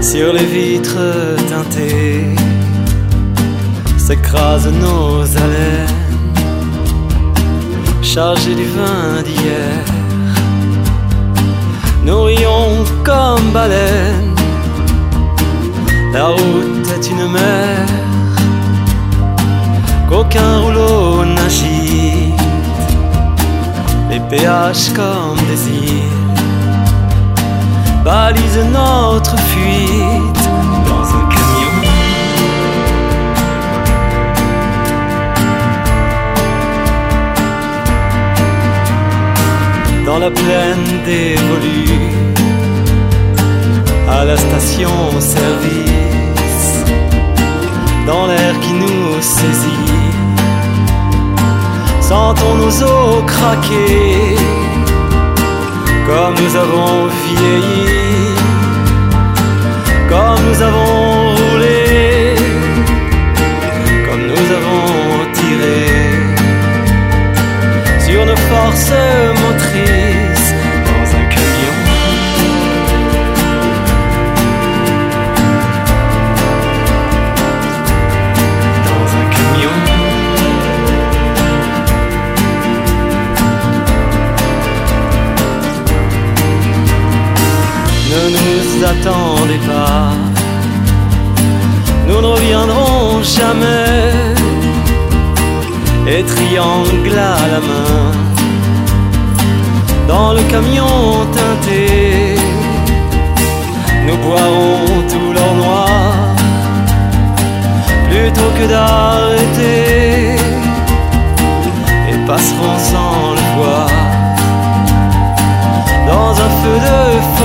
Sur les vitres teintées s'écrasent nos haleines, chargées du vin d'hier. Nous rions comme baleines, la route est une mer qu'aucun les péages comme îles balise notre fuite dans un camion. Dans la plaine dévolue, à la station-service, sentons nos os craquer comme nous avons vieilli, comme nous avons roulé, comme nous avons tiré. Sur nos forces m'attendez pas. Nous ne reviendrons jamais. Et triangle à la main, dans le camion teinté, nous boirons tout leur noir, plutôt que d'arrêter, et passerons sans le voir, dans un feu de feu.